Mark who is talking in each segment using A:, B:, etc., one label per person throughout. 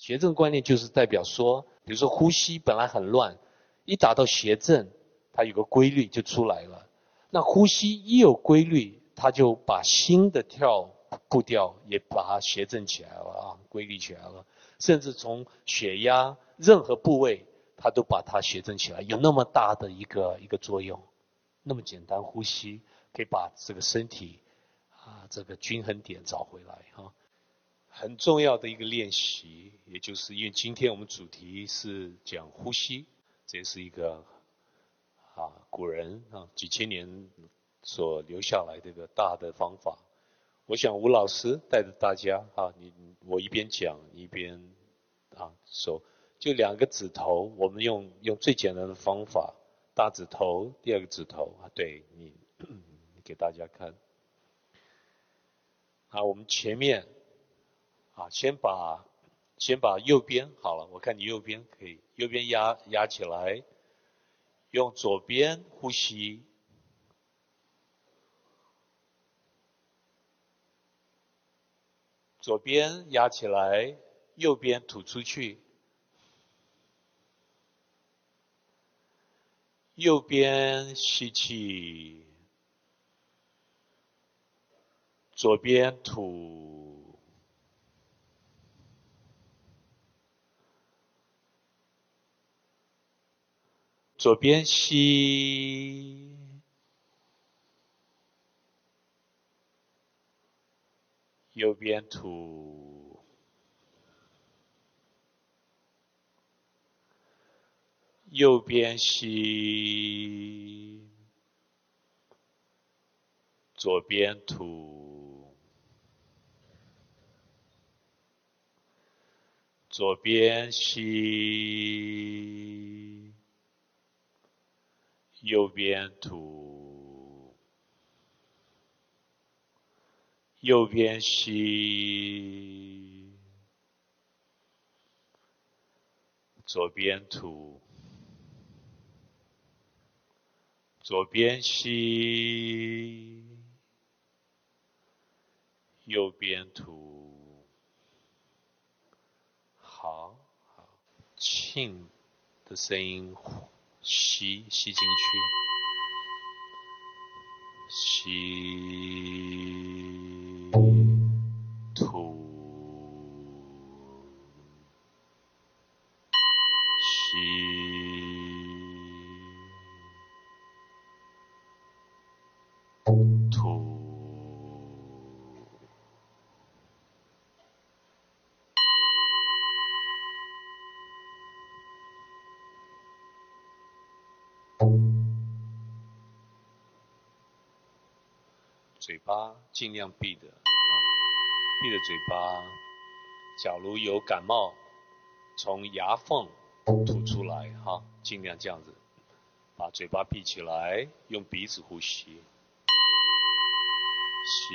A: 邪正观念就是代表说，比如说呼吸本来很乱，一达到邪正，它有个规律就出来了。那呼吸一有规律，它就把心的跳步调也把它协正起来了啊，规律起来了。甚至从血压任何部位，它都把它协正起来，有那么大的一个一个作用。那么简单呼吸，可以把这个身体啊这个均衡点找回来哈。很重要的一个练习，也就是因为今天我们主题是讲呼吸，这也是一个啊古人啊几千年所留下来的一个大的方法。我想吴老师带着大家啊，你我一边讲一边啊手，就两个指头，我们用用最简单的方法，大指头，第二个指头啊，对你给大家看。啊，我们前面。啊，先把先把右边好了，我看你右边可以，右边压压起来，用左边呼吸，左边压起来，右边吐出去，右边吸气，左边吐。左边吸，右边吐，右边吸，左边吐，左边吸。右边吐，右边吸，左边吐，左边吸，右边吐，好好，庆的声音。吸吸进去，吸。嘴巴尽量闭着啊，闭着嘴巴。假如有感冒，从牙缝吐出来哈，尽量这样子，把嘴巴闭起来，用鼻子呼吸，吸。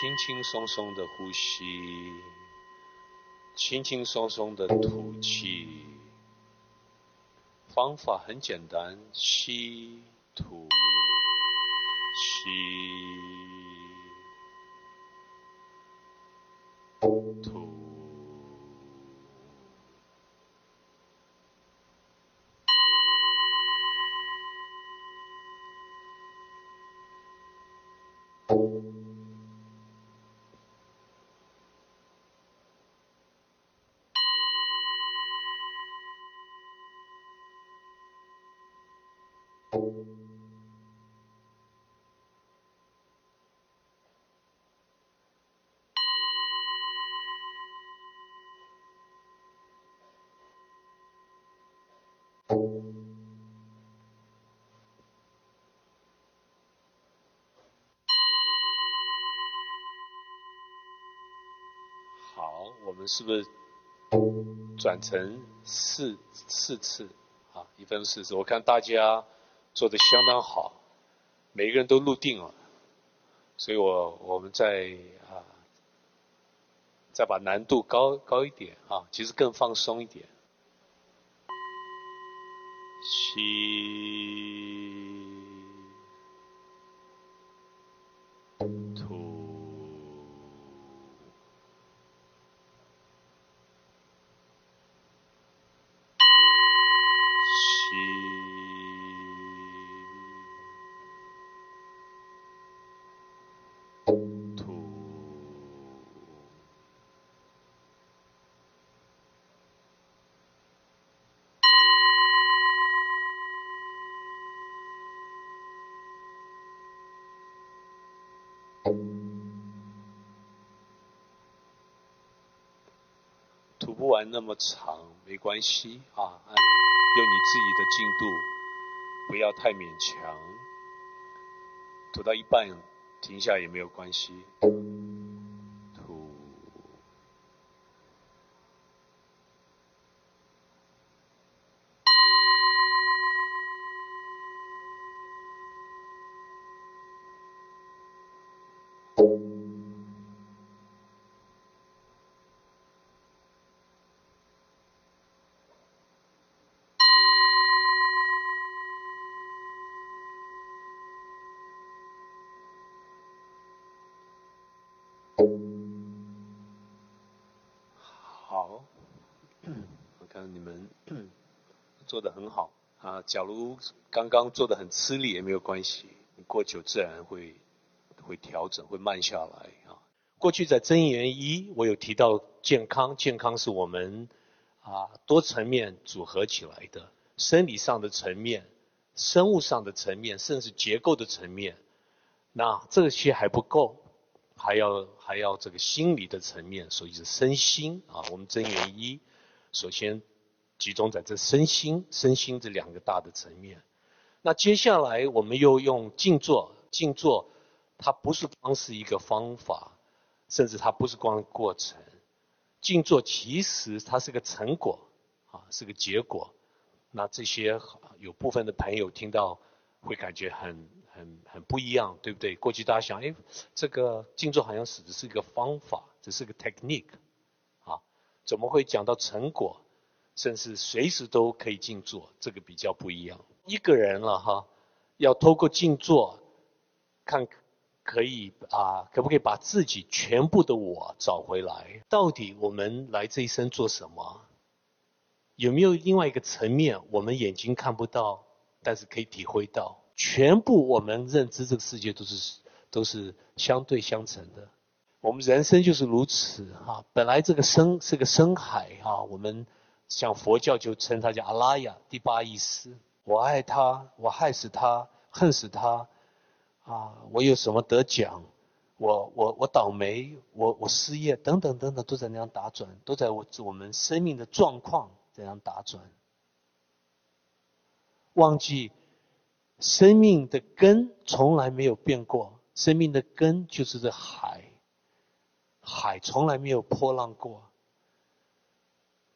A: 轻轻松松的呼吸轻轻松松的吐气。方法很简单吸吐吸吐。好我们是不是转成四四次？啊一分钟四次。我看大家做的相当好，每个人都入定了，所以我我们再啊再把难度高高一点啊，其实更放松一点。吸。涂不完那么长没关系啊，按用你自己的进度，不要太勉强。涂到一半停下也没有关系。做得很好啊！假如刚刚做的很吃力也没有关系，过久自然会会调整，会慢下来啊。过去在真言一，我有提到健康，健康是我们啊多层面组合起来的，生理上的层面、生物上的层面，甚至结构的层面。那这些还不够，还要还要这个心理的层面，所以是身心啊。我们真言一，首先。集中在这身心、身心这两个大的层面。那接下来我们又用静坐，静坐它不是光是一个方法，甚至它不是光过程。静坐其实它是个成果，啊，是个结果。那这些有部分的朋友听到会感觉很、很、很不一样，对不对？过去大家想，哎，这个静坐好像只是一个方法，只是个 technique，啊，怎么会讲到成果？甚至随时都可以静坐，这个比较不一样。一个人了哈，要透过静坐，看可以啊，可不可以把自己全部的我找回来？到底我们来这一生做什么？有没有另外一个层面，我们眼睛看不到，但是可以体会到？全部我们认知这个世界都是都是相对相成的。我们人生就是如此哈，本来这个生是个深海哈，我们。像佛教就称它叫阿拉雅，第八意识。我爱他，我害死他，恨死他，啊，我有什么得奖？我我我倒霉，我我失业，等等等等，都在那样打转，都在我我们生命的状况这样打转。忘记生命的根从来没有变过，生命的根就是这海，海从来没有波浪过。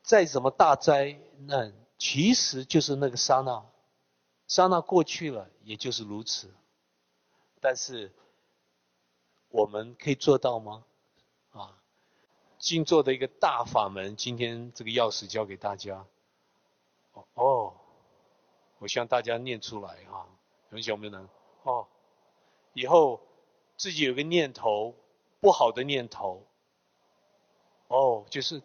A: 再怎么大灾难，其实就是那个刹那，刹那过去了，也就是如此。但是我们可以做到吗？啊，静坐的一个大法门，今天这个钥匙交给大家。哦，我希望大家念出来啊，有小没有能？哦，以后自己有个念头，不好的念头，哦，就是。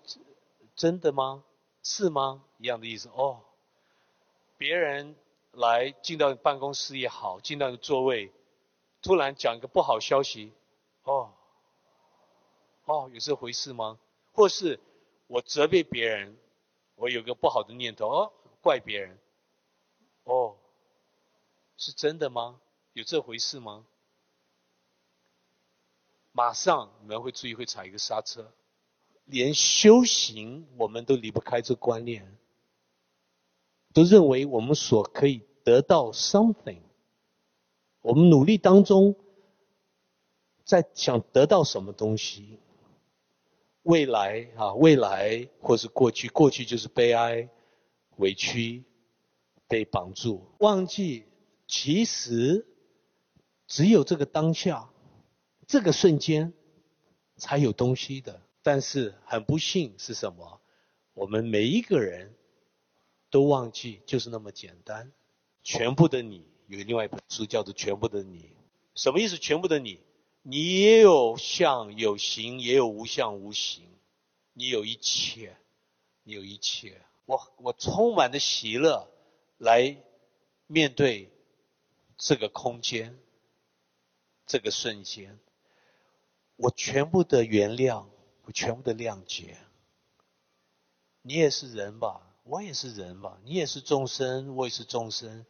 A: 真的吗？是吗？一样的意思哦。别人来进到办公室也好，进到座位，突然讲一个不好消息，哦，哦，有这回事吗？或是我责备别人，我有个不好的念头，哦，怪别人，哦，是真的吗？有这回事吗？马上你们会注意，会踩一个刹车。连修行，我们都离不开这观念，都认为我们所可以得到 something，我们努力当中，在想得到什么东西，未来啊，未来或是过去，过去就是悲哀、委屈、被绑住，忘记其实只有这个当下，这个瞬间才有东西的。但是很不幸是什么？我们每一个人都忘记，就是那么简单。全部的你有另外一本书叫做《全部的你》，什么意思？全部的你。你也有相有形，也有无相无形。你有一切，你有一切。我我充满的喜乐来面对这个空间，这个瞬间。我全部的原谅，我全部的谅解。你也是人吧？我也是人吧？你也是众生，我也是众生。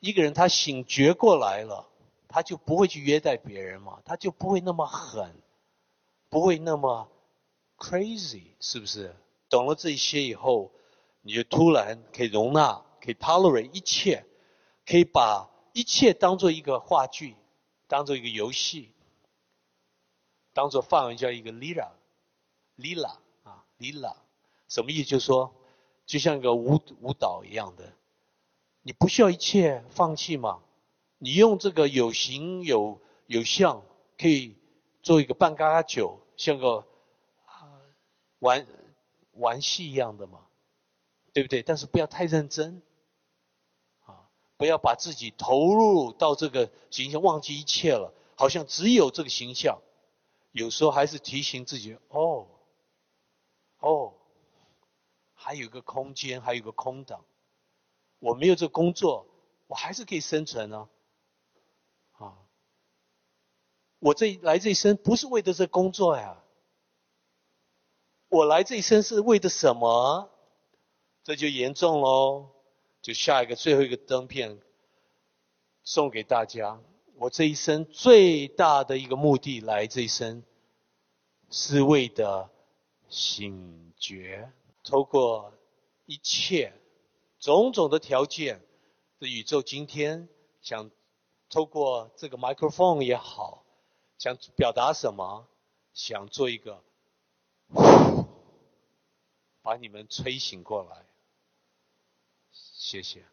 A: 一个人他醒觉过来了。他就不会去虐待别人嘛，他就不会那么狠，不会那么 crazy，是不是？懂了这些以后，你就突然可以容纳，可以 tolerate 一切，可以把一切当做一个话剧，当做一个游戏，当做范文叫一个 liar lila，lila 啊 lila，什么意思？就是说，就像一个舞舞蹈一样的，你不需要一切放弃嘛。你用这个有形有有相，可以做一个半嘎嘎酒，像个啊玩玩戏一样的嘛，对不对？但是不要太认真，啊，不要把自己投入到这个形象，忘记一切了，好像只有这个形象。有时候还是提醒自己，哦，哦，还有个空间，还有个空档，我没有这工作，我还是可以生存呢。我这来这一生不是为的这工作呀，我来这一生是为的什么？这就严重喽。就下一个最后一个灯片送给大家。我这一生最大的一个目的来这一生，是为的醒觉。透过一切种种的条件，这宇宙今天想透过这个麦克风也好。想表达什么？想做一个，把你们吹醒过来。谢谢。